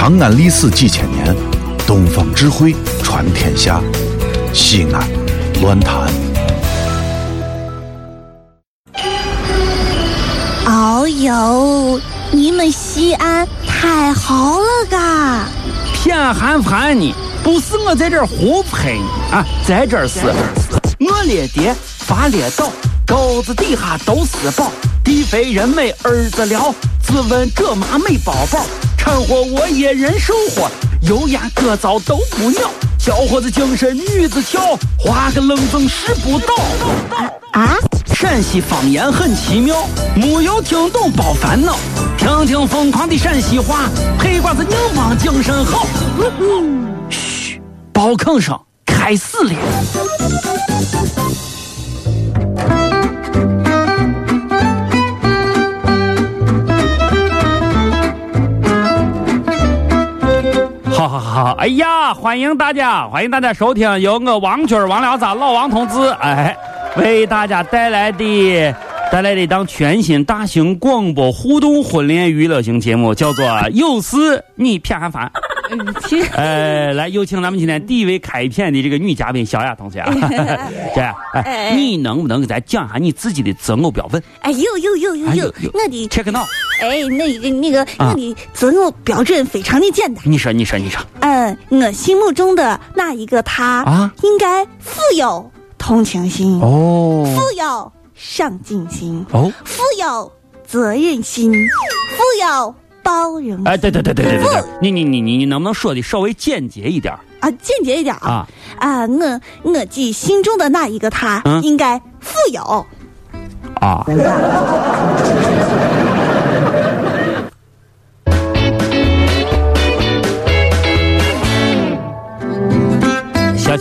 长安历史几千年，东方智慧传天下。西安，乱谈。哦呦，你们西安太好了嘎！偏寒寒你，不是我在这儿胡喷你啊，在这儿是，我列爹发列倒，沟子底下都是宝，地肥人美儿子了，自问这妈没宝宝，掺和我也人生活，油盐各糟都不尿。小伙子精神女子俏，画个冷风使不倒。啊！陕西方言很奇妙，没有听懂别烦恼，听听疯狂的陕西话，黑瓜子硬邦精神好。嘘，包坑声开始了。好！哎呀，欢迎大家，欢迎大家收听由我王军王聊子老王同志哎为大家带来的带来的一档全新大型广播互动婚恋娱乐型节目，叫做《有事你偏还烦》。呃，来有请咱们今天第一位开篇的这个女嘉宾小雅同学啊，这样，哎，你能不能给咱讲下你自己的择偶标准？哎呦呦呦呦呦，我的 check now，哎，那个那个，我的择偶标准非常的简单。你说，你说，你说。嗯，我心目中的那一个他啊，应该富有同情心哦，富有上进心哦，富有责任心，富有。包容哎，对对对对对对，你你你你你能不能说的稍微简洁一点啊？简洁一点啊啊！我我记心中的那一个他，应该富有啊。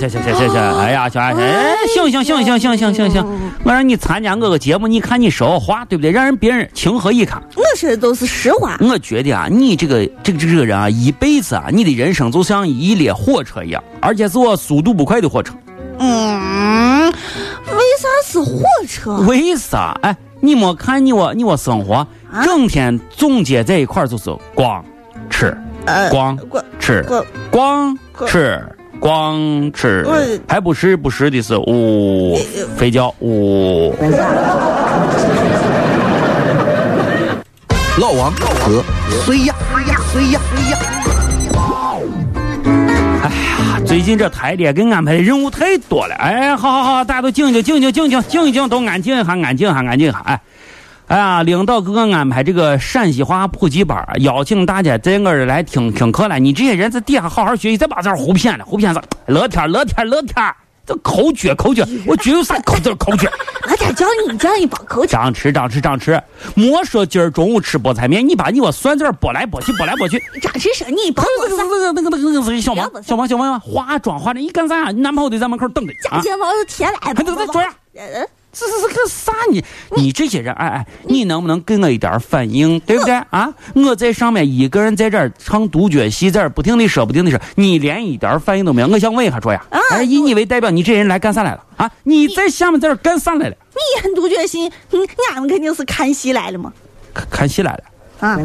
行行行行行，哎呀，小爱，哎，行行行行行行行行，我让你参加我个节目，你看你说话对不对？让人别人情何以堪？我说的都是实话。我觉得啊，你这个这个这个人啊，一辈子啊，你的人生就像一列火车一样，而且是我速度不快的火车。嗯，为啥是火车？为啥？哎，你没看你我你我生活，整天总结在一块就是光吃，光吃，光吃。光吃，还不时不时的是呜睡觉呜。老王和谁呀？谁呀？谁呀？谁呀？哎呀，最近这台里给安排的任务太多了。哎，好好好，大家都静静静静静静静一静，都安静一下，安静一下，安静一下。哎。哎呀，领导给我安排这个陕西话普及班，邀请大家在我这儿来听听课了。你这些人在底下好好学习，再把这儿胡编了，胡编啥？乐天，乐天，乐天，这口诀，口诀，我绝有啥口字口诀？我再教你教你包口诀。张吃，张吃，张吃。莫说今儿中午吃菠菜面，你把你我蒜子拨来拨去，拨来拨去。张吃说你包那个那个那个那个那个小王，小王，小王，化妆化的，你干啥？你男朋友在门口等着。假睫毛都贴来了。还都在这样。这是是个啥你你这些人哎哎，你能不能给我一点反应，对不对啊？我在上面一个人在这儿唱独角戏，在这儿不停的说，不停的说，你连一点反应都没有。我想问一下卓雅，哎，以你为代表，你这人来干啥来了啊？你在下面在这干啥来了？你演独角戏，俺们肯定是看戏来了嘛。看看戏来了啊。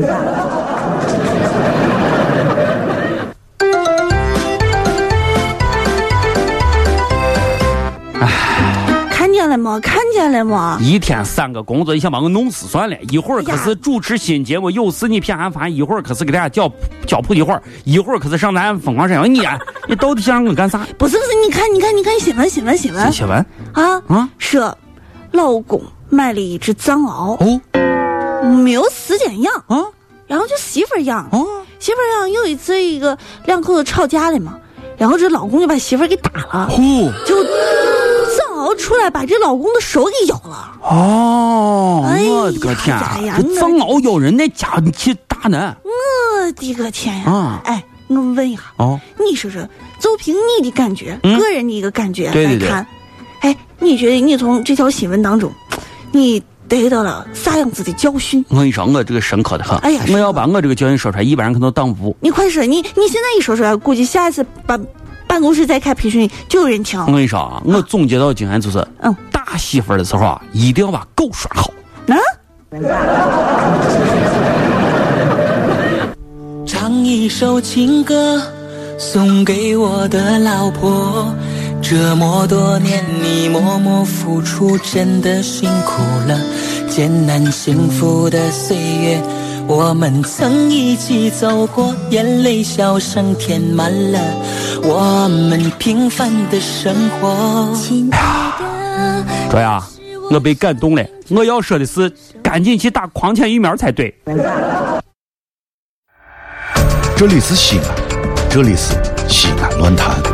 见了吗？看见了吗？一天三个工作，你想把我弄死算了。一会儿可是主持新节目，有事你偏寒烦；一会儿可是给大家教教普及话；一会儿可是上咱疯狂山羊。你 你到底想让我干啥？不是不是，你看你看你看新闻新闻新闻新闻啊啊！说老公买了一只藏獒哦，没有时间养啊，然后就媳妇养哦，媳妇养有一次一个两口子吵架了嘛，然后这老公就把媳妇给打了，就。出来把这老公的手给咬了哦！我的个天，这藏獒咬人那家伙去打呢！我的个天呀！哎，我问一下哦，你说说，就凭你的感觉，个人的一个感觉来看，哎，你觉得你从这条新闻当中，你得到了啥样子的教训？我跟你说，我这个深刻的很。哎呀，我要把我这个教训说出来，一般人可能当不住。你快说，你你现在一说出来，估计下一次把。办公室在开培训就有人请。我跟你说啊，我总结到经验就是，嗯，打媳妇的时候啊，一定要把狗拴好。啊。唱一一首情歌，送给我的老婆。这么多年，你默默付出，真的辛苦了。艰难幸福的岁月，我们曾一起走过，眼泪笑声填满了我们平凡的生活。这呀，我被感动了。我要说的是，赶紧去打狂犬疫苗才对。这里是西安，这里是西安论坛。